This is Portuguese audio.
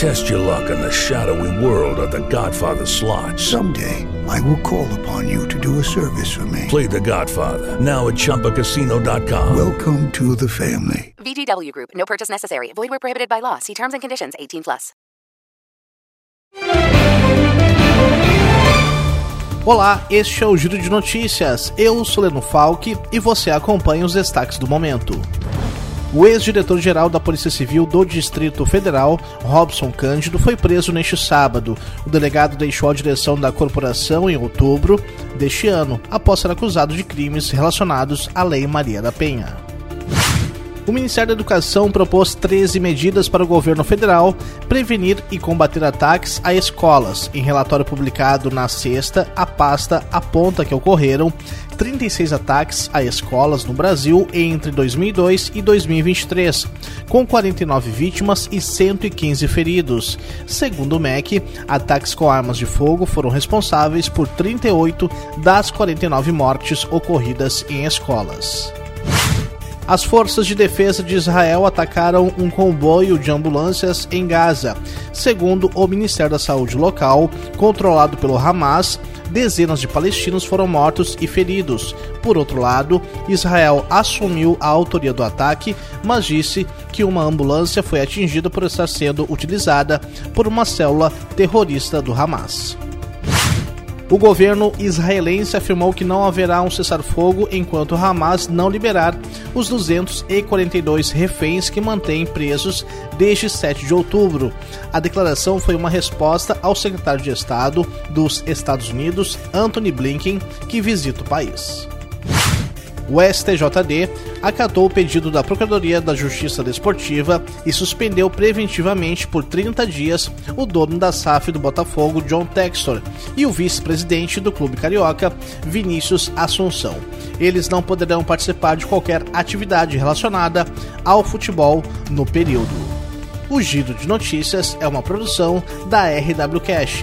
Test your luck in the shadowy world of The Godfather slot. Someday, I will call upon you to do a service for me. Play The Godfather now at ChumbaCasino.com. Welcome to the family. VGW Group. No purchase necessary. Void where prohibited by law. See terms and conditions. 18 plus. Olá, este é o Giro de Notícias. Eu sou Leno Falck e você acompanha os destaques do momento. O ex-diretor-geral da Polícia Civil do Distrito Federal, Robson Cândido, foi preso neste sábado. O delegado deixou a direção da corporação em outubro deste ano, após ser acusado de crimes relacionados à Lei Maria da Penha. O Ministério da Educação propôs 13 medidas para o governo federal prevenir e combater ataques a escolas. Em relatório publicado na sexta, a pasta aponta que ocorreram 36 ataques a escolas no Brasil entre 2002 e 2023, com 49 vítimas e 115 feridos. Segundo o MEC, ataques com armas de fogo foram responsáveis por 38 das 49 mortes ocorridas em escolas. As forças de defesa de Israel atacaram um comboio de ambulâncias em Gaza. Segundo o Ministério da Saúde local, controlado pelo Hamas, dezenas de palestinos foram mortos e feridos. Por outro lado, Israel assumiu a autoria do ataque, mas disse que uma ambulância foi atingida por estar sendo utilizada por uma célula terrorista do Hamas. O governo israelense afirmou que não haverá um cessar-fogo enquanto Hamas não liberar os 242 reféns que mantém presos desde 7 de outubro. A declaração foi uma resposta ao secretário de Estado dos Estados Unidos, Anthony Blinken, que visita o país o STJD acatou o pedido da Procuradoria da Justiça Desportiva e suspendeu preventivamente por 30 dias o dono da SAF do Botafogo, John Textor, e o vice-presidente do clube carioca, Vinícius Assunção. Eles não poderão participar de qualquer atividade relacionada ao futebol no período. O Giro de Notícias é uma produção da RW Cash.